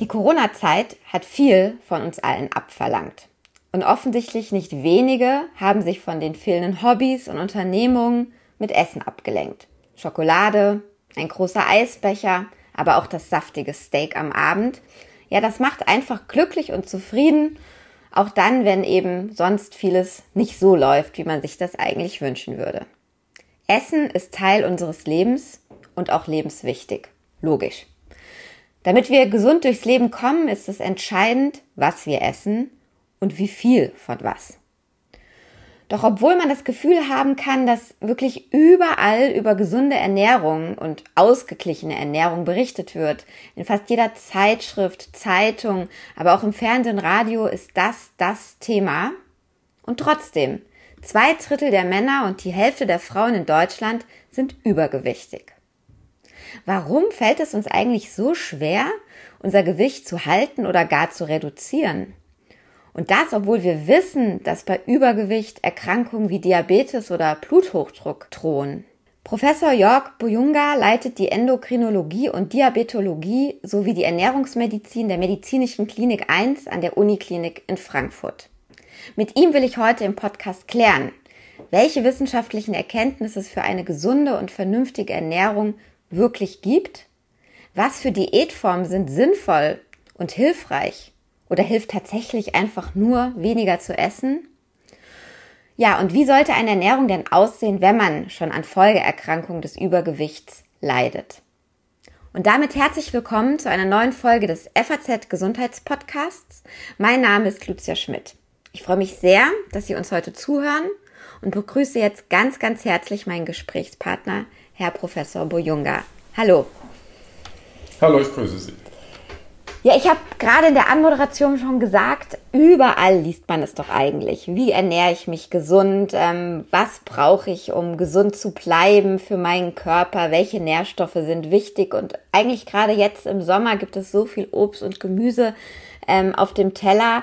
Die Corona-Zeit hat viel von uns allen abverlangt. Und offensichtlich nicht wenige haben sich von den fehlenden Hobbys und Unternehmungen mit Essen abgelenkt. Schokolade, ein großer Eisbecher, aber auch das saftige Steak am Abend. Ja, das macht einfach glücklich und zufrieden, auch dann, wenn eben sonst vieles nicht so läuft, wie man sich das eigentlich wünschen würde. Essen ist Teil unseres Lebens und auch lebenswichtig. Logisch. Damit wir gesund durchs Leben kommen, ist es entscheidend, was wir essen und wie viel von was. Doch obwohl man das Gefühl haben kann, dass wirklich überall über gesunde Ernährung und ausgeglichene Ernährung berichtet wird, in fast jeder Zeitschrift, Zeitung, aber auch im Fernsehen, Radio ist das das Thema. Und trotzdem, zwei Drittel der Männer und die Hälfte der Frauen in Deutschland sind übergewichtig. Warum fällt es uns eigentlich so schwer, unser Gewicht zu halten oder gar zu reduzieren? Und das, obwohl wir wissen, dass bei Übergewicht Erkrankungen wie Diabetes oder Bluthochdruck drohen. Professor Jörg Bujunga leitet die Endokrinologie und Diabetologie sowie die Ernährungsmedizin der Medizinischen Klinik 1 an der Uniklinik in Frankfurt. Mit ihm will ich heute im Podcast klären, welche wissenschaftlichen Erkenntnisse es für eine gesunde und vernünftige Ernährung wirklich gibt, was für Diätformen sind sinnvoll und hilfreich oder hilft tatsächlich einfach nur weniger zu essen? Ja, und wie sollte eine Ernährung denn aussehen, wenn man schon an Folgeerkrankungen des Übergewichts leidet? Und damit herzlich willkommen zu einer neuen Folge des FAZ Gesundheitspodcasts. Mein Name ist Lucia Schmidt. Ich freue mich sehr, dass Sie uns heute zuhören und begrüße jetzt ganz, ganz herzlich meinen Gesprächspartner, Herr Professor Bojunga. Hallo. Hallo, ich grüße Sie. Ja, ich habe gerade in der Anmoderation schon gesagt, überall liest man es doch eigentlich. Wie ernähre ich mich gesund? Ähm, was brauche ich, um gesund zu bleiben für meinen Körper? Welche Nährstoffe sind wichtig? Und eigentlich gerade jetzt im Sommer gibt es so viel Obst und Gemüse ähm, auf dem Teller.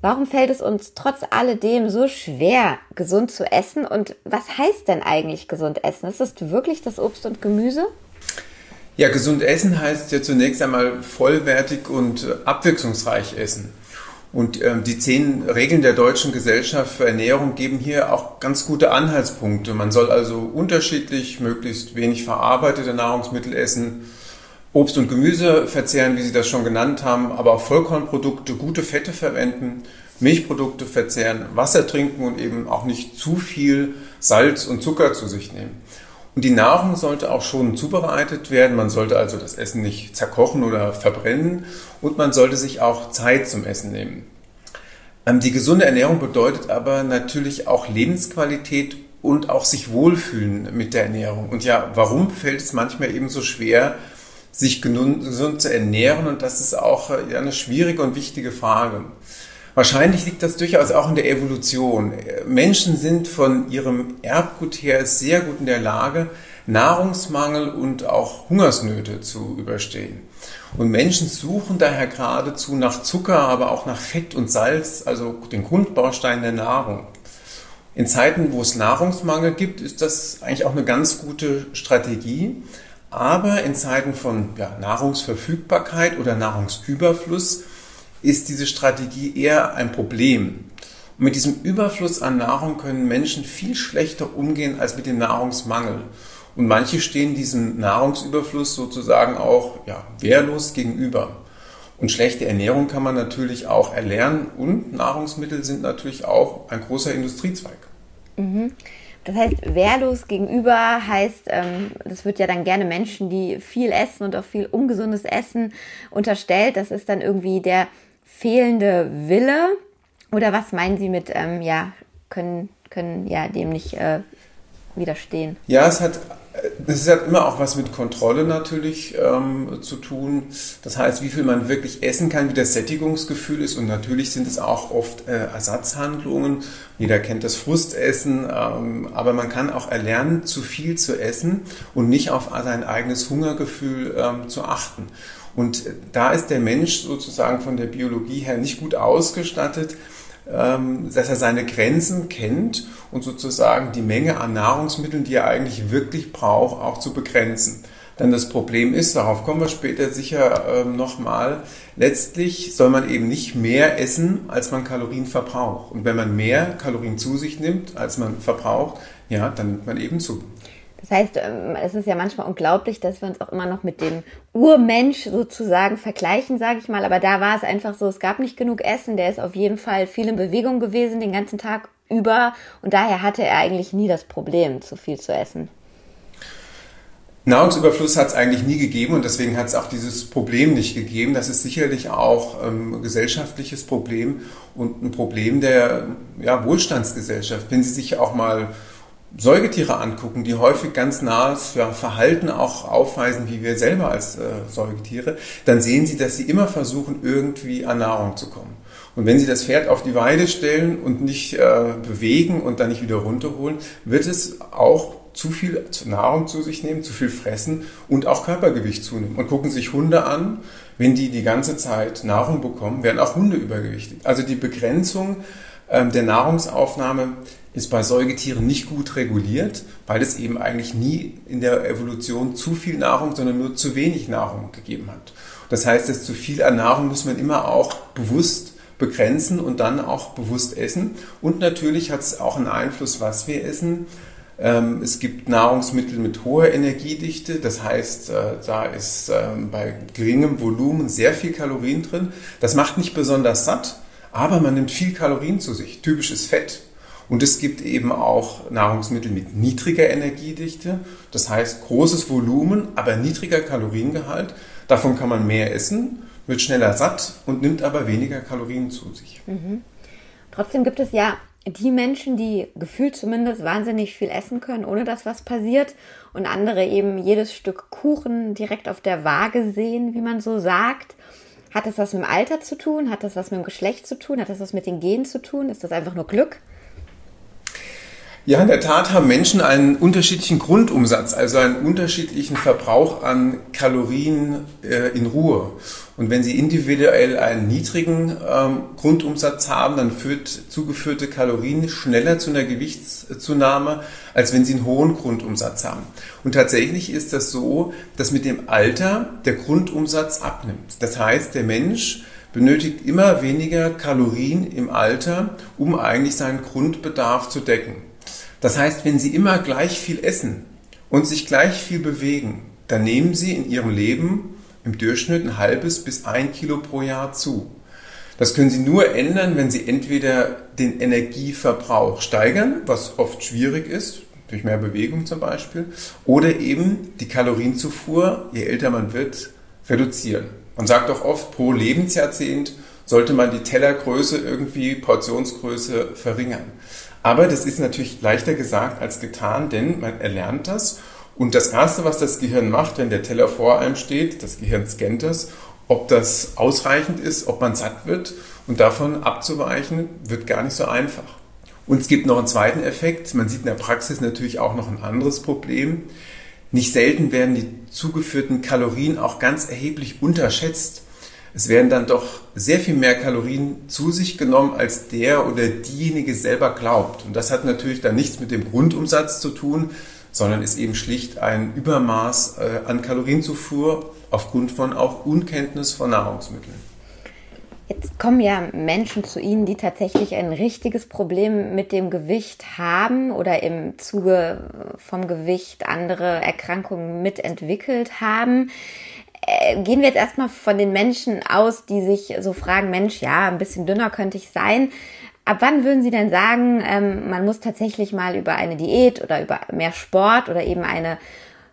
Warum fällt es uns trotz alledem so schwer, gesund zu essen? Und was heißt denn eigentlich gesund essen? Ist es wirklich das Obst und Gemüse? Ja, gesund essen heißt ja zunächst einmal vollwertig und abwechslungsreich essen. Und ähm, die zehn Regeln der Deutschen Gesellschaft für Ernährung geben hier auch ganz gute Anhaltspunkte. Man soll also unterschiedlich, möglichst wenig verarbeitete Nahrungsmittel essen, Obst und Gemüse verzehren, wie Sie das schon genannt haben, aber auch Vollkornprodukte, gute Fette verwenden, Milchprodukte verzehren, Wasser trinken und eben auch nicht zu viel Salz und Zucker zu sich nehmen. Und die Nahrung sollte auch schon zubereitet werden. Man sollte also das Essen nicht zerkochen oder verbrennen. Und man sollte sich auch Zeit zum Essen nehmen. Ähm, die gesunde Ernährung bedeutet aber natürlich auch Lebensqualität und auch sich wohlfühlen mit der Ernährung. Und ja, warum fällt es manchmal eben so schwer, sich gesund zu ernähren? Und das ist auch äh, eine schwierige und wichtige Frage. Wahrscheinlich liegt das durchaus auch in der Evolution. Menschen sind von ihrem Erbgut her sehr gut in der Lage, Nahrungsmangel und auch Hungersnöte zu überstehen. Und Menschen suchen daher geradezu nach Zucker, aber auch nach Fett und Salz, also den Grundbaustein der Nahrung. In Zeiten, wo es Nahrungsmangel gibt, ist das eigentlich auch eine ganz gute Strategie. Aber in Zeiten von ja, Nahrungsverfügbarkeit oder Nahrungsüberfluss ist diese Strategie eher ein Problem. Und mit diesem Überfluss an Nahrung können Menschen viel schlechter umgehen als mit dem Nahrungsmangel. Und manche stehen diesem Nahrungsüberfluss sozusagen auch ja, wehrlos gegenüber. Und schlechte Ernährung kann man natürlich auch erlernen und Nahrungsmittel sind natürlich auch ein großer Industriezweig. Mhm. Das heißt, wehrlos gegenüber heißt, ähm, das wird ja dann gerne Menschen, die viel essen und auch viel ungesundes Essen unterstellt. Das ist dann irgendwie der fehlende Wille? Oder was meinen Sie mit, ähm, ja, können, können ja dem nicht äh, widerstehen? Ja, es hat, es hat immer auch was mit Kontrolle natürlich ähm, zu tun. Das heißt, wie viel man wirklich essen kann, wie das Sättigungsgefühl ist. Und natürlich sind es auch oft äh, Ersatzhandlungen. Jeder kennt das Frustessen, ähm, aber man kann auch erlernen, zu viel zu essen und nicht auf sein eigenes Hungergefühl ähm, zu achten. Und da ist der Mensch sozusagen von der Biologie her nicht gut ausgestattet, dass er seine Grenzen kennt und sozusagen die Menge an Nahrungsmitteln, die er eigentlich wirklich braucht, auch zu begrenzen. dann das Problem ist, darauf kommen wir später sicher ähm, nochmal, letztlich soll man eben nicht mehr essen, als man Kalorien verbraucht. Und wenn man mehr Kalorien zu sich nimmt, als man verbraucht, ja, dann nimmt man eben zu. Das heißt, ähm, es ist ja manchmal unglaublich, dass wir uns auch immer noch mit dem Urmensch sozusagen vergleichen, sage ich mal. Aber da war es einfach so, es gab nicht genug Essen. Der ist auf jeden Fall viel in Bewegung gewesen den ganzen Tag über. Und daher hatte er eigentlich nie das Problem, zu viel zu essen. Nahrungsüberfluss hat es eigentlich nie gegeben und deswegen hat es auch dieses Problem nicht gegeben. Das ist sicherlich auch ähm, ein gesellschaftliches Problem und ein Problem der ja, Wohlstandsgesellschaft. Wenn Sie sich auch mal Säugetiere angucken, die häufig ganz nahes Verhalten auch aufweisen, wie wir selber als äh, Säugetiere, dann sehen Sie, dass sie immer versuchen, irgendwie an Nahrung zu kommen. Und wenn Sie das Pferd auf die Weide stellen und nicht äh, bewegen und dann nicht wieder runterholen, wird es auch zu viel Nahrung zu sich nehmen, zu viel fressen und auch Körpergewicht zunehmen. Und gucken sich Hunde an, wenn die die ganze Zeit Nahrung bekommen, werden auch Hunde übergewichtig. Also die Begrenzung ähm, der Nahrungsaufnahme ist bei Säugetieren nicht gut reguliert, weil es eben eigentlich nie in der Evolution zu viel Nahrung, sondern nur zu wenig Nahrung gegeben hat. Das heißt, dass zu viel an Nahrung muss man immer auch bewusst begrenzen und dann auch bewusst essen. Und natürlich hat es auch einen Einfluss, was wir essen. Ähm, es gibt Nahrungsmittel mit hoher Energiedichte, das heißt, äh, da ist ähm, bei geringem Volumen sehr viel Kalorien drin. Das macht nicht besonders satt, aber man nimmt viel Kalorien zu sich, typisches Fett. Und es gibt eben auch Nahrungsmittel mit niedriger Energiedichte, das heißt großes Volumen, aber niedriger Kaloriengehalt. Davon kann man mehr essen, wird schneller satt und nimmt aber weniger Kalorien zu sich. Mhm. Trotzdem gibt es ja die Menschen, die gefühlt zumindest wahnsinnig viel essen können, ohne dass was passiert, und andere eben jedes Stück Kuchen direkt auf der Waage sehen, wie man so sagt. Hat das was mit dem Alter zu tun? Hat das was mit dem Geschlecht zu tun? Hat das was mit den Genen zu tun? Ist das einfach nur Glück? Ja, in der Tat haben Menschen einen unterschiedlichen Grundumsatz, also einen unterschiedlichen Verbrauch an Kalorien äh, in Ruhe. Und wenn sie individuell einen niedrigen ähm, Grundumsatz haben, dann führt zugeführte Kalorien schneller zu einer Gewichtszunahme, als wenn sie einen hohen Grundumsatz haben. Und tatsächlich ist das so, dass mit dem Alter der Grundumsatz abnimmt. Das heißt, der Mensch benötigt immer weniger Kalorien im Alter, um eigentlich seinen Grundbedarf zu decken. Das heißt, wenn Sie immer gleich viel essen und sich gleich viel bewegen, dann nehmen Sie in Ihrem Leben im Durchschnitt ein halbes bis ein Kilo pro Jahr zu. Das können Sie nur ändern, wenn Sie entweder den Energieverbrauch steigern, was oft schwierig ist, durch mehr Bewegung zum Beispiel, oder eben die Kalorienzufuhr, je älter man wird, reduzieren. Man sagt auch oft, pro Lebensjahrzehnt sollte man die Tellergröße irgendwie, Portionsgröße verringern. Aber das ist natürlich leichter gesagt als getan, denn man erlernt das. Und das Erste, was das Gehirn macht, wenn der Teller vor einem steht, das Gehirn scannt das, ob das ausreichend ist, ob man satt wird. Und davon abzuweichen, wird gar nicht so einfach. Und es gibt noch einen zweiten Effekt. Man sieht in der Praxis natürlich auch noch ein anderes Problem. Nicht selten werden die zugeführten Kalorien auch ganz erheblich unterschätzt es werden dann doch sehr viel mehr Kalorien zu sich genommen, als der oder diejenige selber glaubt. Und das hat natürlich dann nichts mit dem Grundumsatz zu tun, sondern ist eben schlicht ein Übermaß äh, an Kalorienzufuhr aufgrund von auch Unkenntnis von Nahrungsmitteln. Jetzt kommen ja Menschen zu Ihnen, die tatsächlich ein richtiges Problem mit dem Gewicht haben oder im Zuge vom Gewicht andere Erkrankungen mitentwickelt haben. Äh, gehen wir jetzt erstmal von den Menschen aus, die sich so fragen, Mensch, ja, ein bisschen dünner könnte ich sein. Ab wann würden Sie denn sagen, ähm, man muss tatsächlich mal über eine Diät oder über mehr Sport oder eben eine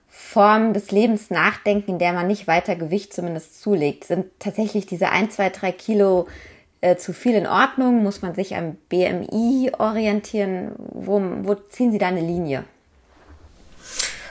Form des Lebens nachdenken, in der man nicht weiter Gewicht zumindest zulegt? Sind tatsächlich diese ein, zwei, drei Kilo äh, zu viel in Ordnung? Muss man sich am BMI orientieren? Wo, wo ziehen Sie da eine Linie?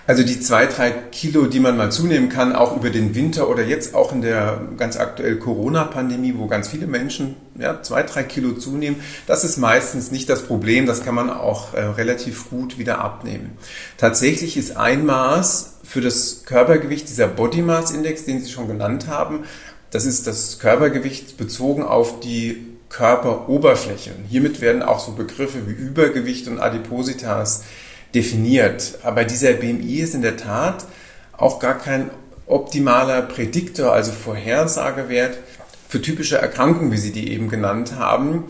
Also die zwei, drei Kilo, die man mal zunehmen kann, auch über den Winter oder jetzt auch in der ganz aktuell Corona-Pandemie, wo ganz viele Menschen ja, zwei, drei Kilo zunehmen, das ist meistens nicht das Problem. Das kann man auch äh, relativ gut wieder abnehmen. Tatsächlich ist ein Maß für das Körpergewicht dieser Body Mass Index, den Sie schon genannt haben, das ist das Körpergewicht bezogen auf die Körperoberfläche. Hiermit werden auch so Begriffe wie Übergewicht und Adipositas definiert. Aber dieser BMI ist in der Tat auch gar kein optimaler Prädiktor, also Vorhersagewert für typische Erkrankungen, wie Sie die eben genannt haben.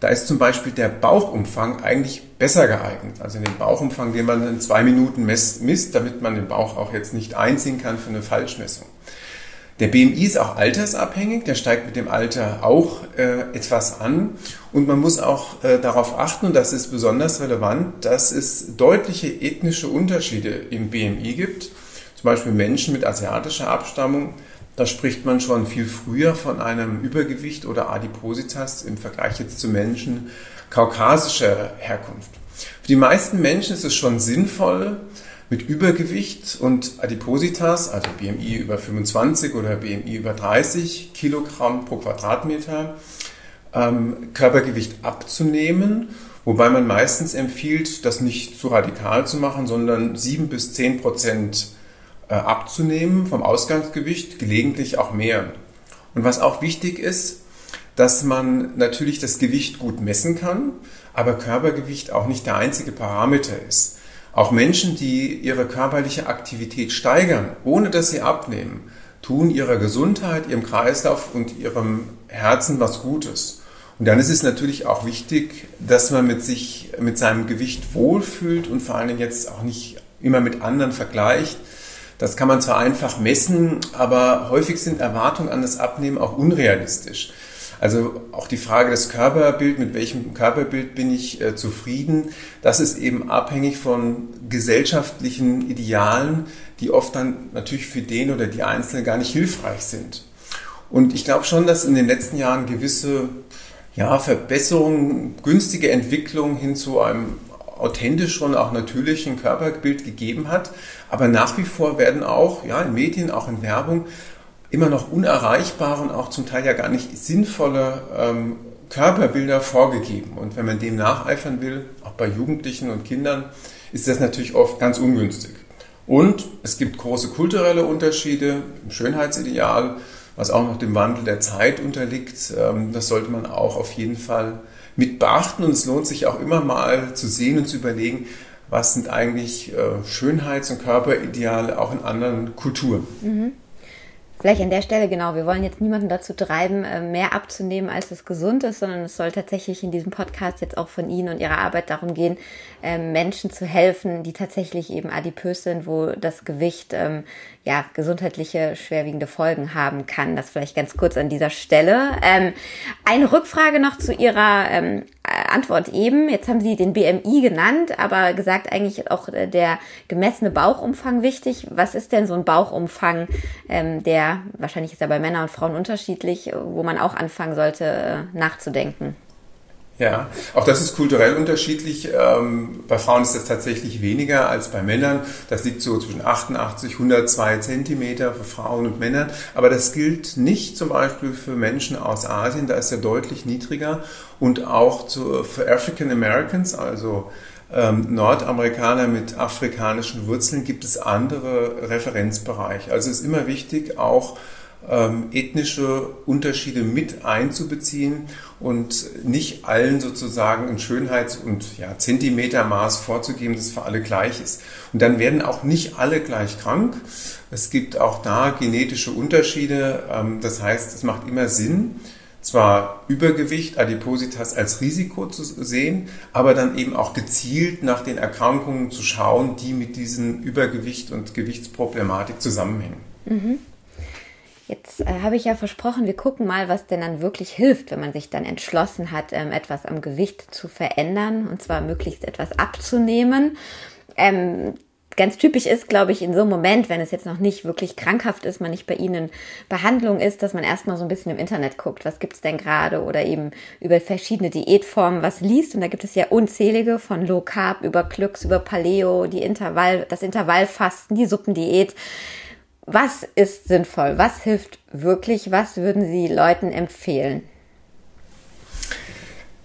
Da ist zum Beispiel der Bauchumfang eigentlich besser geeignet. Also den Bauchumfang, den man in zwei Minuten misst, damit man den Bauch auch jetzt nicht einziehen kann für eine Falschmessung. Der BMI ist auch altersabhängig, der steigt mit dem Alter auch äh, etwas an. Und man muss auch äh, darauf achten, und das ist besonders relevant, dass es deutliche ethnische Unterschiede im BMI gibt. Zum Beispiel Menschen mit asiatischer Abstammung, da spricht man schon viel früher von einem Übergewicht oder Adipositas im Vergleich jetzt zu Menschen kaukasischer Herkunft. Für die meisten Menschen ist es schon sinnvoll, mit Übergewicht und Adipositas, also BMI über 25 oder BMI über 30 Kilogramm pro Quadratmeter, ähm, Körpergewicht abzunehmen, wobei man meistens empfiehlt, das nicht zu radikal zu machen, sondern 7 bis 10 Prozent äh, abzunehmen vom Ausgangsgewicht, gelegentlich auch mehr. Und was auch wichtig ist, dass man natürlich das Gewicht gut messen kann, aber Körpergewicht auch nicht der einzige Parameter ist. Auch Menschen, die ihre körperliche Aktivität steigern, ohne dass sie abnehmen, tun ihrer Gesundheit, ihrem Kreislauf und ihrem Herzen was Gutes. Und dann ist es natürlich auch wichtig, dass man mit sich, mit seinem Gewicht wohlfühlt und vor allem jetzt auch nicht immer mit anderen vergleicht. Das kann man zwar einfach messen, aber häufig sind Erwartungen an das Abnehmen auch unrealistisch. Also auch die Frage des Körperbild, mit welchem Körperbild bin ich äh, zufrieden, das ist eben abhängig von gesellschaftlichen Idealen, die oft dann natürlich für den oder die Einzelne gar nicht hilfreich sind. Und ich glaube schon, dass in den letzten Jahren gewisse ja, Verbesserungen, günstige Entwicklung hin zu einem authentisch und auch natürlichen Körperbild gegeben hat. Aber nach wie vor werden auch ja, in Medien, auch in Werbung immer noch unerreichbare und auch zum Teil ja gar nicht sinnvolle ähm, Körperbilder vorgegeben. Und wenn man dem nacheifern will, auch bei Jugendlichen und Kindern, ist das natürlich oft ganz ungünstig. Und es gibt große kulturelle Unterschiede im Schönheitsideal, was auch noch dem Wandel der Zeit unterliegt. Ähm, das sollte man auch auf jeden Fall mit beachten. Und es lohnt sich auch immer mal zu sehen und zu überlegen, was sind eigentlich äh, Schönheits- und Körperideale auch in anderen Kulturen. Mhm. Vielleicht an der Stelle, genau, wir wollen jetzt niemanden dazu treiben, äh, mehr abzunehmen, als es gesund ist, sondern es soll tatsächlich in diesem Podcast jetzt auch von Ihnen und Ihrer Arbeit darum gehen, ähm, Menschen zu helfen, die tatsächlich eben adipös sind, wo das Gewicht ähm, ja gesundheitliche schwerwiegende Folgen haben kann. Das vielleicht ganz kurz an dieser Stelle. Ähm, eine Rückfrage noch zu Ihrer Antwort eben. Jetzt haben Sie den BMI genannt, aber gesagt eigentlich auch äh, der gemessene Bauchumfang wichtig. Was ist denn so ein Bauchumfang, ähm, der wahrscheinlich ist ja bei Männern und Frauen unterschiedlich, wo man auch anfangen sollte äh, nachzudenken? Ja, auch das ist kulturell unterschiedlich. Ähm, bei Frauen ist das tatsächlich weniger als bei Männern. Das liegt so zwischen 88, 102 Zentimeter für Frauen und Männer. Aber das gilt nicht zum Beispiel für Menschen aus Asien. Da ist er deutlich niedriger. Und auch für African Americans, also ähm, Nordamerikaner mit afrikanischen Wurzeln, gibt es andere Referenzbereiche. Also es ist immer wichtig, auch ähm, ethnische Unterschiede mit einzubeziehen und nicht allen sozusagen ein Schönheits- und ja, Zentimetermaß vorzugeben, das für alle gleich ist. Und dann werden auch nicht alle gleich krank. Es gibt auch da genetische Unterschiede. Ähm, das heißt, es macht immer Sinn, zwar Übergewicht, Adipositas als Risiko zu sehen, aber dann eben auch gezielt nach den Erkrankungen zu schauen, die mit diesem Übergewicht und Gewichtsproblematik zusammenhängen. Mhm. Jetzt äh, habe ich ja versprochen, wir gucken mal, was denn dann wirklich hilft, wenn man sich dann entschlossen hat, ähm, etwas am Gewicht zu verändern und zwar möglichst etwas abzunehmen. Ähm, ganz typisch ist, glaube ich, in so einem Moment, wenn es jetzt noch nicht wirklich krankhaft ist, man nicht bei Ihnen Behandlung ist, dass man erstmal so ein bisschen im Internet guckt, was gibt's denn gerade oder eben über verschiedene Diätformen was liest. Und da gibt es ja unzählige von Low Carb über Glücks, über Paleo, die Intervall, das Intervallfasten, die Suppendiät. Was ist sinnvoll? Was hilft wirklich? Was würden Sie Leuten empfehlen?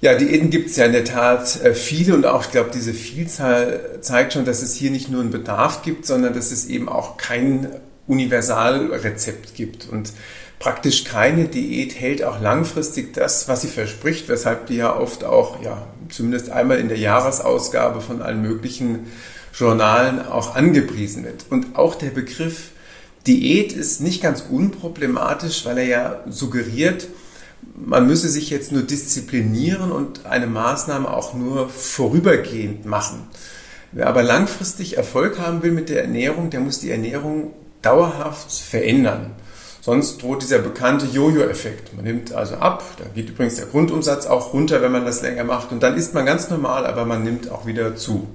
Ja, Diäten gibt es ja in der Tat äh, viele und auch, ich glaube, diese Vielzahl zeigt schon, dass es hier nicht nur einen Bedarf gibt, sondern dass es eben auch kein Universalrezept gibt. Und praktisch keine Diät hält auch langfristig das, was sie verspricht, weshalb die ja oft auch, ja, zumindest einmal in der Jahresausgabe von allen möglichen Journalen auch angepriesen wird. Und auch der Begriff Diät ist nicht ganz unproblematisch, weil er ja suggeriert, man müsse sich jetzt nur disziplinieren und eine Maßnahme auch nur vorübergehend machen. Wer aber langfristig Erfolg haben will mit der Ernährung, der muss die Ernährung dauerhaft verändern. Sonst droht dieser bekannte Jojo-Effekt. Man nimmt also ab, da geht übrigens der Grundumsatz auch runter, wenn man das länger macht und dann isst man ganz normal, aber man nimmt auch wieder zu.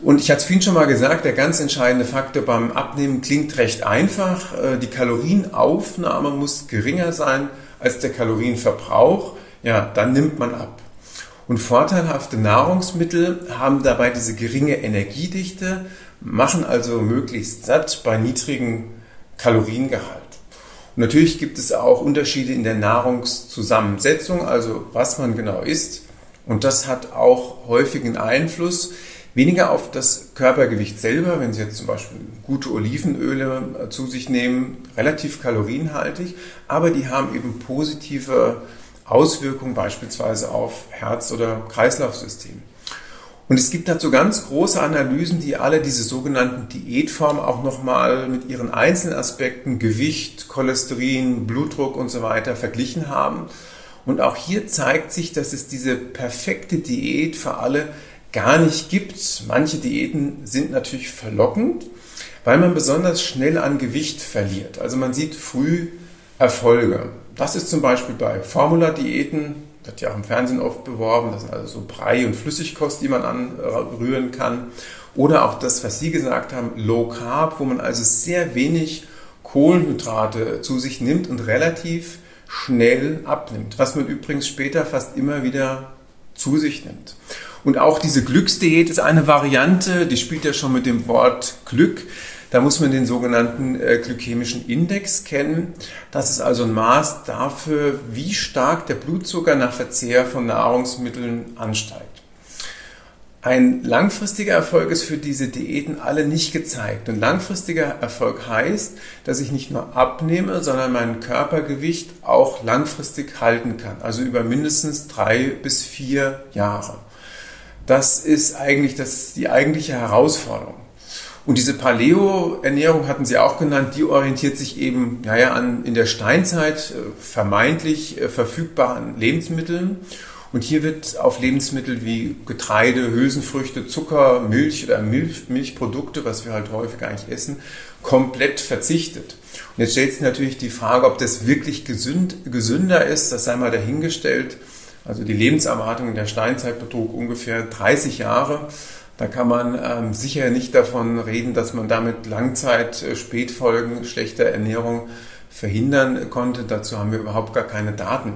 Und ich hatte es vorhin schon mal gesagt, der ganz entscheidende Faktor beim Abnehmen klingt recht einfach. Äh, die Kalorienaufnahme muss geringer sein als der Kalorienverbrauch. Ja, dann nimmt man ab. Und vorteilhafte Nahrungsmittel haben dabei diese geringe Energiedichte, machen also möglichst satt bei niedrigem Kaloriengehalt. Und natürlich gibt es auch Unterschiede in der Nahrungszusammensetzung, also was man genau isst. Und das hat auch häufigen Einfluss weniger auf das Körpergewicht selber, wenn Sie jetzt zum Beispiel gute Olivenöle zu sich nehmen, relativ kalorienhaltig, aber die haben eben positive Auswirkungen beispielsweise auf Herz- oder Kreislaufsystem. Und es gibt dazu ganz große Analysen, die alle diese sogenannten Diätformen auch nochmal mit ihren einzelnen Aspekten Gewicht, Cholesterin, Blutdruck und so weiter verglichen haben. Und auch hier zeigt sich, dass es diese perfekte Diät für alle gar nicht gibt. Manche Diäten sind natürlich verlockend, weil man besonders schnell an Gewicht verliert. Also man sieht früh Erfolge. Das ist zum Beispiel bei Formula-Diäten, wird ja auch im Fernsehen oft beworben, das sind also so Brei- und Flüssigkost, die man anrühren kann. Oder auch das, was Sie gesagt haben, Low Carb, wo man also sehr wenig Kohlenhydrate zu sich nimmt und relativ schnell abnimmt, was man übrigens später fast immer wieder zu sich nimmt. Und auch diese Glücksdiät ist eine Variante, die spielt ja schon mit dem Wort Glück. Da muss man den sogenannten äh, glykämischen Index kennen. Das ist also ein Maß dafür, wie stark der Blutzucker nach Verzehr von Nahrungsmitteln ansteigt. Ein langfristiger Erfolg ist für diese Diäten alle nicht gezeigt. Und langfristiger Erfolg heißt, dass ich nicht nur abnehme, sondern mein Körpergewicht auch langfristig halten kann. Also über mindestens drei bis vier Jahre. Das ist eigentlich das, die eigentliche Herausforderung. Und diese Paleo-Ernährung hatten Sie auch genannt, die orientiert sich eben naja, an in der Steinzeit äh, vermeintlich äh, verfügbaren Lebensmitteln. Und hier wird auf Lebensmittel wie Getreide, Hülsenfrüchte, Zucker, Milch oder Milch, Milchprodukte, was wir halt häufig eigentlich essen, komplett verzichtet. Und jetzt stellt sich natürlich die Frage, ob das wirklich gesünd, gesünder ist, das sei mal dahingestellt. Also die Lebenserwartung in der Steinzeit betrug ungefähr 30 Jahre. Da kann man ähm, sicher nicht davon reden, dass man damit Langzeit-Spätfolgen schlechter Ernährung verhindern konnte. Dazu haben wir überhaupt gar keine Daten.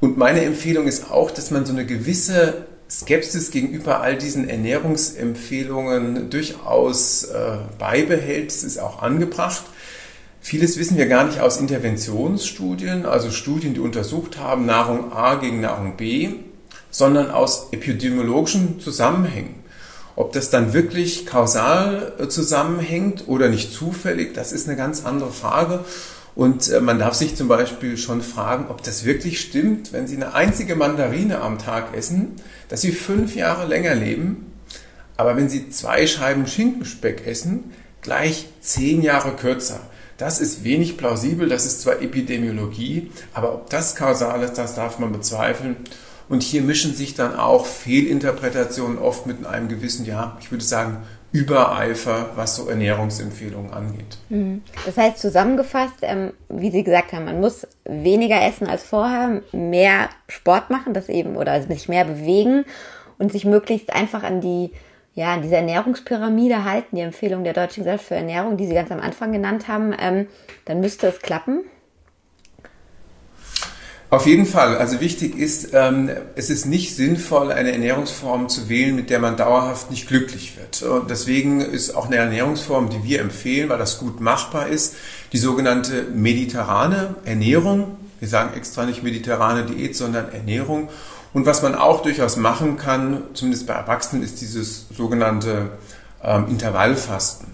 Und meine Empfehlung ist auch, dass man so eine gewisse Skepsis gegenüber all diesen Ernährungsempfehlungen durchaus äh, beibehält. Es ist auch angebracht. Vieles wissen wir gar nicht aus Interventionsstudien, also Studien, die untersucht haben Nahrung A gegen Nahrung B, sondern aus epidemiologischen Zusammenhängen. Ob das dann wirklich kausal äh, zusammenhängt oder nicht zufällig, das ist eine ganz andere Frage. Und äh, man darf sich zum Beispiel schon fragen, ob das wirklich stimmt, wenn Sie eine einzige Mandarine am Tag essen, dass Sie fünf Jahre länger leben, aber wenn Sie zwei Scheiben Schinkenspeck essen, gleich zehn Jahre kürzer. Das ist wenig plausibel, das ist zwar Epidemiologie, aber ob das kausal ist, das darf man bezweifeln. Und hier mischen sich dann auch Fehlinterpretationen oft mit einem gewissen, ja, ich würde sagen, Übereifer, was so Ernährungsempfehlungen angeht. Mhm. Das heißt zusammengefasst, ähm, wie Sie gesagt haben, man muss weniger essen als vorher, mehr Sport machen, das eben oder sich mehr bewegen und sich möglichst einfach an die ja, an dieser Ernährungspyramide halten, die Empfehlung der Deutschen Gesellschaft für Ernährung, die Sie ganz am Anfang genannt haben, ähm, dann müsste es klappen. Auf jeden Fall. Also wichtig ist, ähm, es ist nicht sinnvoll, eine Ernährungsform zu wählen, mit der man dauerhaft nicht glücklich wird. Und deswegen ist auch eine Ernährungsform, die wir empfehlen, weil das gut machbar ist, die sogenannte mediterrane Ernährung. Wir sagen extra nicht mediterrane Diät, sondern Ernährung. Und was man auch durchaus machen kann, zumindest bei Erwachsenen, ist dieses sogenannte ähm, Intervallfasten.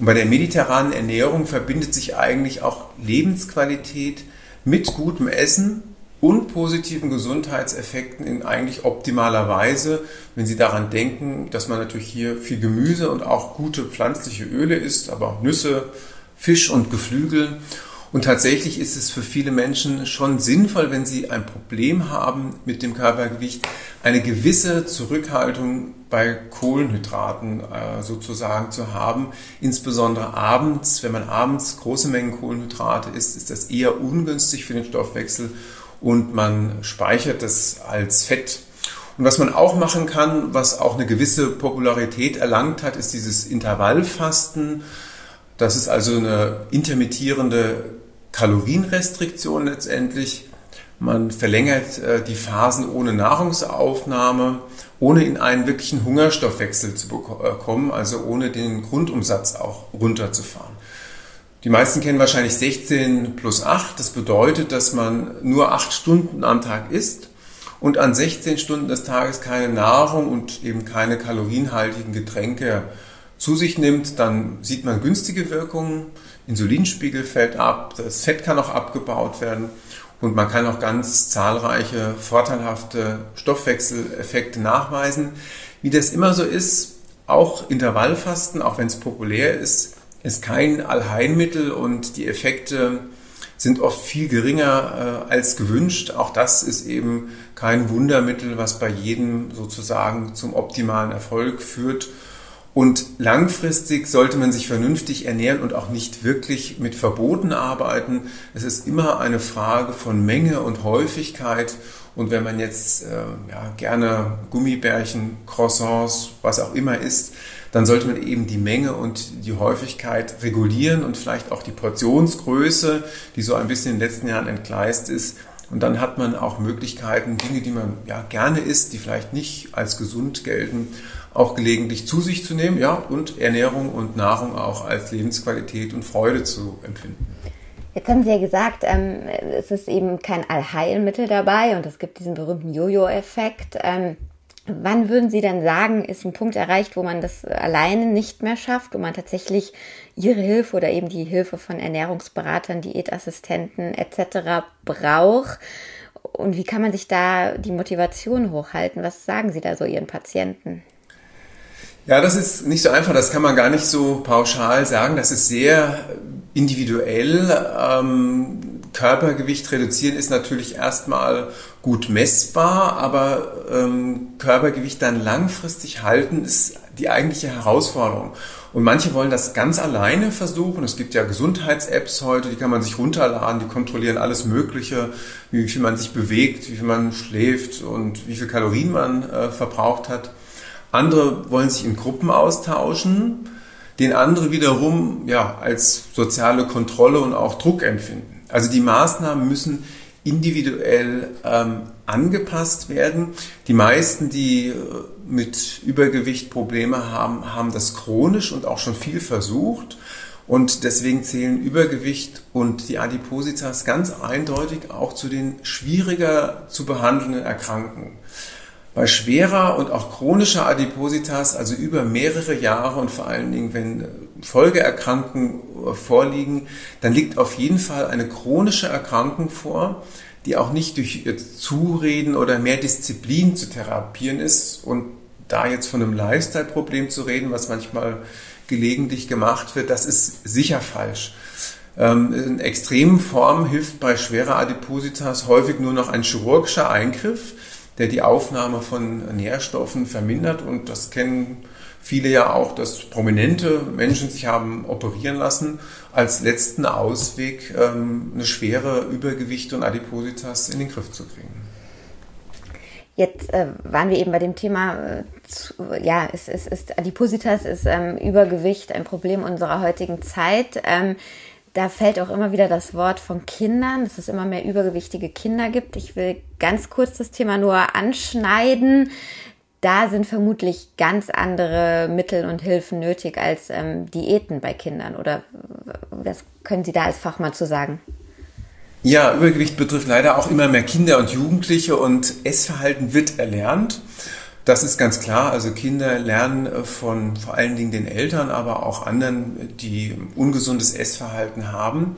Und bei der mediterranen Ernährung verbindet sich eigentlich auch Lebensqualität mit gutem Essen und positiven Gesundheitseffekten in eigentlich optimaler Weise, wenn Sie daran denken, dass man natürlich hier viel Gemüse und auch gute pflanzliche Öle isst, aber auch Nüsse, Fisch und Geflügel. Und tatsächlich ist es für viele Menschen schon sinnvoll, wenn sie ein Problem haben mit dem Körpergewicht, eine gewisse Zurückhaltung bei Kohlenhydraten äh, sozusagen zu haben. Insbesondere abends, wenn man abends große Mengen Kohlenhydrate isst, ist das eher ungünstig für den Stoffwechsel und man speichert das als Fett. Und was man auch machen kann, was auch eine gewisse Popularität erlangt hat, ist dieses Intervallfasten. Das ist also eine intermittierende Kalorienrestriktion letztendlich. Man verlängert äh, die Phasen ohne Nahrungsaufnahme, ohne in einen wirklichen Hungerstoffwechsel zu bekommen, also ohne den Grundumsatz auch runterzufahren. Die meisten kennen wahrscheinlich 16 plus 8. Das bedeutet, dass man nur 8 Stunden am Tag isst und an 16 Stunden des Tages keine Nahrung und eben keine kalorienhaltigen Getränke zu sich nimmt. Dann sieht man günstige Wirkungen. Insulinspiegel fällt ab, das Fett kann auch abgebaut werden und man kann auch ganz zahlreiche vorteilhafte Stoffwechseleffekte nachweisen. Wie das immer so ist, auch Intervallfasten, auch wenn es populär ist, ist kein Allheilmittel und die Effekte sind oft viel geringer äh, als gewünscht. Auch das ist eben kein Wundermittel, was bei jedem sozusagen zum optimalen Erfolg führt. Und langfristig sollte man sich vernünftig ernähren und auch nicht wirklich mit Verboten arbeiten. Es ist immer eine Frage von Menge und Häufigkeit. Und wenn man jetzt äh, ja, gerne Gummibärchen, Croissants, was auch immer isst, dann sollte man eben die Menge und die Häufigkeit regulieren und vielleicht auch die Portionsgröße, die so ein bisschen in den letzten Jahren entgleist ist. Und dann hat man auch Möglichkeiten, Dinge, die man ja gerne isst, die vielleicht nicht als gesund gelten, auch gelegentlich zu sich zu nehmen, ja, und Ernährung und Nahrung auch als Lebensqualität und Freude zu empfinden. Jetzt haben Sie ja gesagt, ähm, es ist eben kein Allheilmittel dabei und es gibt diesen berühmten Jojo-Effekt. Ähm, Wann würden Sie dann sagen, ist ein Punkt erreicht, wo man das alleine nicht mehr schafft, wo man tatsächlich Ihre Hilfe oder eben die Hilfe von Ernährungsberatern, Diätassistenten etc. braucht? Und wie kann man sich da die Motivation hochhalten? Was sagen Sie da so Ihren Patienten? Ja, das ist nicht so einfach, das kann man gar nicht so pauschal sagen. Das ist sehr individuell. Ähm, Körpergewicht reduzieren ist natürlich erstmal gut messbar, aber ähm, Körpergewicht dann langfristig halten ist die eigentliche Herausforderung. Und manche wollen das ganz alleine versuchen. Es gibt ja Gesundheits-Apps heute, die kann man sich runterladen, die kontrollieren alles Mögliche, wie viel man sich bewegt, wie viel man schläft und wie viel Kalorien man äh, verbraucht hat. Andere wollen sich in Gruppen austauschen, den andere wiederum ja, als soziale Kontrolle und auch Druck empfinden. Also die Maßnahmen müssen individuell ähm, angepasst werden. Die meisten, die äh, mit Übergewicht Probleme haben, haben das chronisch und auch schon viel versucht. Und deswegen zählen Übergewicht und die Adipositas ganz eindeutig auch zu den schwieriger zu behandelnden Erkrankungen. Bei schwerer und auch chronischer Adipositas, also über mehrere Jahre und vor allen Dingen, wenn Folgeerkrankungen vorliegen, dann liegt auf jeden Fall eine chronische Erkrankung vor, die auch nicht durch Zureden oder mehr Disziplin zu therapieren ist. Und da jetzt von einem Lifestyle-Problem zu reden, was manchmal gelegentlich gemacht wird, das ist sicher falsch. Ähm, in extremen Formen hilft bei schwerer Adipositas häufig nur noch ein chirurgischer Eingriff der die Aufnahme von Nährstoffen vermindert. Und das kennen viele ja auch, dass prominente Menschen sich haben operieren lassen, als letzten Ausweg ähm, eine schwere Übergewicht und Adipositas in den Griff zu kriegen. Jetzt äh, waren wir eben bei dem Thema, äh, zu, ja, es ist, ist Adipositas, ist ähm, Übergewicht ein Problem unserer heutigen Zeit. Ähm, da fällt auch immer wieder das Wort von Kindern, dass es immer mehr übergewichtige Kinder gibt. Ich will ganz kurz das Thema nur anschneiden. Da sind vermutlich ganz andere Mittel und Hilfen nötig als ähm, Diäten bei Kindern. Oder was können Sie da als Fachmann zu sagen? Ja, Übergewicht betrifft leider auch immer mehr Kinder und Jugendliche und Essverhalten wird erlernt. Das ist ganz klar. Also Kinder lernen von vor allen Dingen den Eltern, aber auch anderen, die ungesundes Essverhalten haben.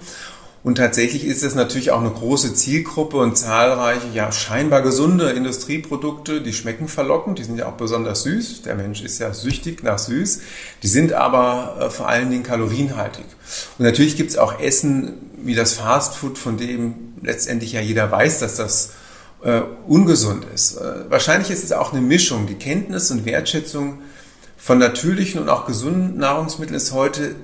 Und tatsächlich ist es natürlich auch eine große Zielgruppe und zahlreiche, ja, scheinbar gesunde Industrieprodukte, die schmecken verlockend, die sind ja auch besonders süß. Der Mensch ist ja süchtig nach süß. Die sind aber äh, vor allen Dingen kalorienhaltig. Und natürlich gibt es auch Essen wie das Fastfood, von dem letztendlich ja jeder weiß, dass das äh, ungesund ist. Äh, wahrscheinlich ist es auch eine Mischung. Die Kenntnis und Wertschätzung von natürlichen und auch gesunden Nahrungsmitteln ist heute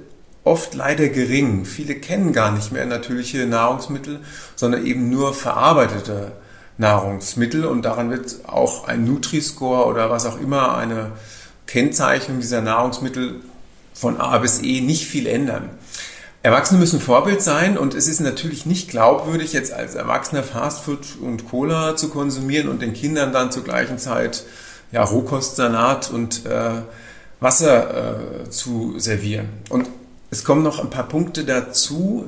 oft leider gering. Viele kennen gar nicht mehr natürliche Nahrungsmittel, sondern eben nur verarbeitete Nahrungsmittel und daran wird auch ein Nutri-Score oder was auch immer eine Kennzeichnung dieser Nahrungsmittel von A bis E nicht viel ändern. Erwachsene müssen Vorbild sein und es ist natürlich nicht glaubwürdig, jetzt als Erwachsener Fastfood und Cola zu konsumieren und den Kindern dann zur gleichen Zeit ja, Rohkostsalat und äh, Wasser äh, zu servieren. Und es kommen noch ein paar Punkte dazu.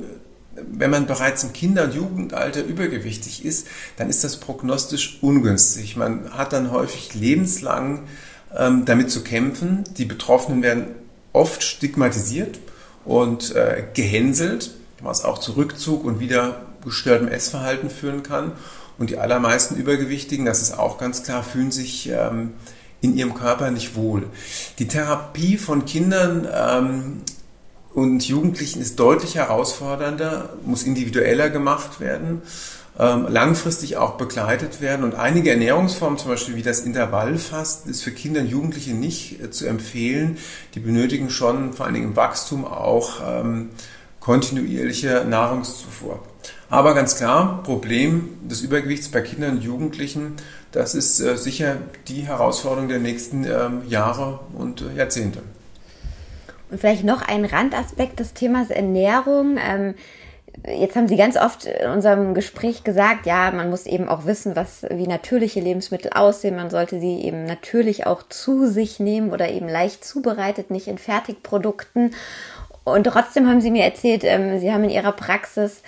Wenn man bereits im Kinder- und Jugendalter übergewichtig ist, dann ist das prognostisch ungünstig. Man hat dann häufig lebenslang ähm, damit zu kämpfen. Die Betroffenen werden oft stigmatisiert und äh, gehänselt, was auch zu Rückzug und wieder gestörtem Essverhalten führen kann. Und die allermeisten Übergewichtigen, das ist auch ganz klar, fühlen sich ähm, in ihrem Körper nicht wohl. Die Therapie von Kindern ähm, und Jugendlichen ist deutlich herausfordernder, muss individueller gemacht werden, ähm, langfristig auch begleitet werden. Und einige Ernährungsformen, zum Beispiel wie das Intervallfasten, ist für Kinder und Jugendliche nicht äh, zu empfehlen. Die benötigen schon vor allen Dingen im Wachstum auch ähm, kontinuierliche Nahrungszufuhr. Aber ganz klar, Problem des Übergewichts bei Kindern und Jugendlichen, das ist äh, sicher die Herausforderung der nächsten ähm, Jahre und äh, Jahrzehnte. Und vielleicht noch ein Randaspekt des Themas Ernährung. Ähm, jetzt haben Sie ganz oft in unserem Gespräch gesagt, ja, man muss eben auch wissen, was, wie natürliche Lebensmittel aussehen. Man sollte sie eben natürlich auch zu sich nehmen oder eben leicht zubereitet, nicht in Fertigprodukten. Und trotzdem haben Sie mir erzählt, ähm, Sie haben in Ihrer Praxis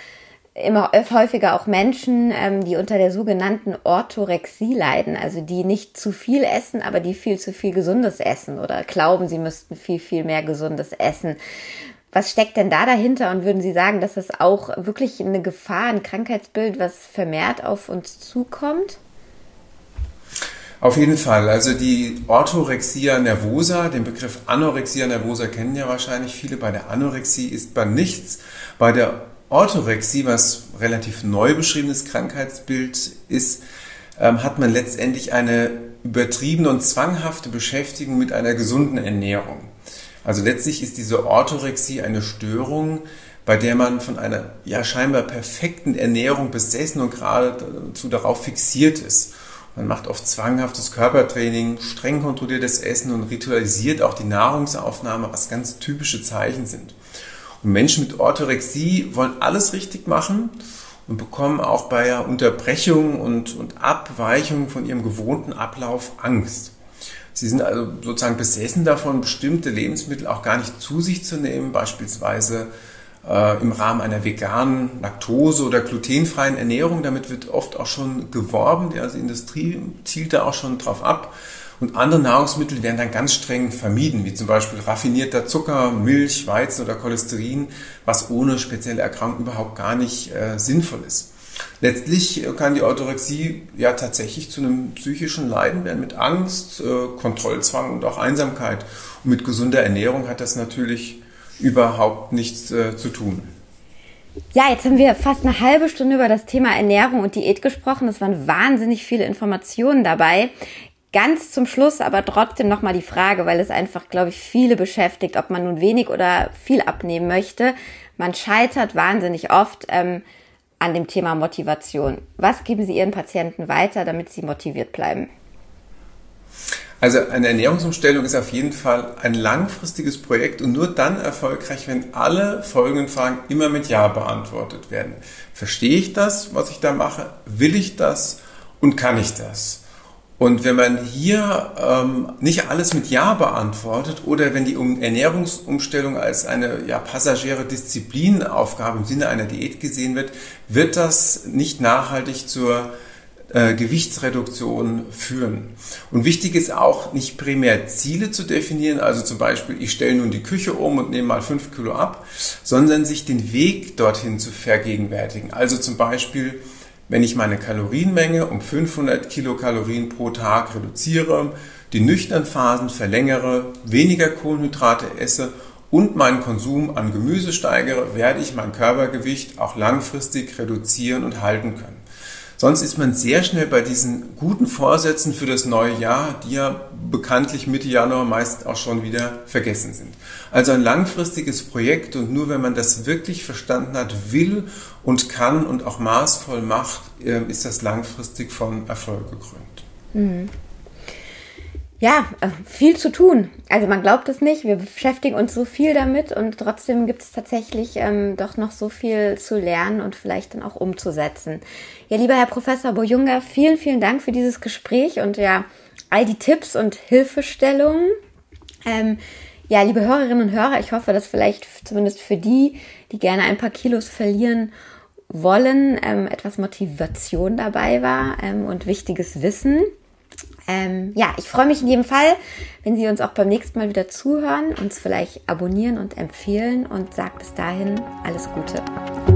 immer häufiger auch Menschen, ähm, die unter der sogenannten Orthorexie leiden, also die nicht zu viel essen, aber die viel zu viel Gesundes essen oder glauben, sie müssten viel, viel mehr Gesundes essen. Was steckt denn da dahinter und würden Sie sagen, dass das auch wirklich eine Gefahr, ein Krankheitsbild, was vermehrt auf uns zukommt? Auf jeden Fall. Also die Orthorexia nervosa, den Begriff Anorexia nervosa kennen ja wahrscheinlich viele. Bei der Anorexie ist man nichts. Bei der Orthorexie, was relativ neu beschriebenes Krankheitsbild ist, ähm, hat man letztendlich eine übertriebene und zwanghafte Beschäftigung mit einer gesunden Ernährung. Also letztlich ist diese Orthorexie eine Störung, bei der man von einer ja scheinbar perfekten Ernährung besessen und geradezu darauf fixiert ist. Man macht oft zwanghaftes Körpertraining, streng kontrolliertes Essen und ritualisiert auch die Nahrungsaufnahme, was ganz typische Zeichen sind. Und Menschen mit Orthorexie wollen alles richtig machen und bekommen auch bei der Unterbrechung und, und Abweichung von ihrem gewohnten Ablauf Angst. Sie sind also sozusagen besessen davon, bestimmte Lebensmittel auch gar nicht zu sich zu nehmen, beispielsweise äh, im Rahmen einer veganen, laktose- oder glutenfreien Ernährung. Damit wird oft auch schon geworben. Die also Industrie zielt da auch schon drauf ab. Und andere Nahrungsmittel werden dann ganz streng vermieden, wie zum Beispiel raffinierter Zucker, Milch, Weizen oder Cholesterin, was ohne spezielle Erkrankung überhaupt gar nicht äh, sinnvoll ist. Letztlich kann die Orthorexie ja tatsächlich zu einem psychischen Leiden werden mit Angst, äh, Kontrollzwang und auch Einsamkeit. Und mit gesunder Ernährung hat das natürlich überhaupt nichts äh, zu tun. Ja, jetzt haben wir fast eine halbe Stunde über das Thema Ernährung und Diät gesprochen. Es waren wahnsinnig viele Informationen dabei. Ganz zum Schluss aber trotzdem nochmal die Frage, weil es einfach, glaube ich, viele beschäftigt, ob man nun wenig oder viel abnehmen möchte. Man scheitert wahnsinnig oft ähm, an dem Thema Motivation. Was geben Sie Ihren Patienten weiter, damit sie motiviert bleiben? Also eine Ernährungsumstellung ist auf jeden Fall ein langfristiges Projekt und nur dann erfolgreich, wenn alle folgenden Fragen immer mit Ja beantwortet werden. Verstehe ich das, was ich da mache? Will ich das? Und kann ich das? Und wenn man hier ähm, nicht alles mit Ja beantwortet oder wenn die Ernährungsumstellung als eine ja, passagiere Disziplinaufgabe im Sinne einer Diät gesehen wird, wird das nicht nachhaltig zur äh, Gewichtsreduktion führen. Und wichtig ist auch, nicht primär Ziele zu definieren, also zum Beispiel, ich stelle nun die Küche um und nehme mal fünf Kilo ab, sondern sich den Weg dorthin zu vergegenwärtigen. Also zum Beispiel, wenn ich meine Kalorienmenge um 500 Kilokalorien pro Tag reduziere, die nüchternen Phasen verlängere, weniger Kohlenhydrate esse und meinen Konsum an Gemüse steigere, werde ich mein Körpergewicht auch langfristig reduzieren und halten können. Sonst ist man sehr schnell bei diesen guten Vorsätzen für das neue Jahr, die ja bekanntlich Mitte Januar meist auch schon wieder vergessen sind. Also ein langfristiges Projekt und nur wenn man das wirklich verstanden hat, will und kann und auch maßvoll macht, äh, ist das langfristig von Erfolg gekrönt. Mhm ja, äh, viel zu tun. Also man glaubt es nicht, wir beschäftigen uns so viel damit und trotzdem gibt es tatsächlich ähm, doch noch so viel zu lernen und vielleicht dann auch umzusetzen. Ja, lieber Herr Professor Bojunga, vielen, vielen Dank für dieses Gespräch und ja, all die Tipps und Hilfestellungen. Ähm, ja, liebe Hörerinnen und Hörer, ich hoffe, dass vielleicht zumindest für die, die gerne ein paar Kilos verlieren wollen, ähm, etwas Motivation dabei war ähm, und wichtiges Wissen. Ähm, ja, ich freue mich in jedem Fall, wenn Sie uns auch beim nächsten Mal wieder zuhören, uns vielleicht abonnieren und empfehlen und sagt bis dahin alles Gute.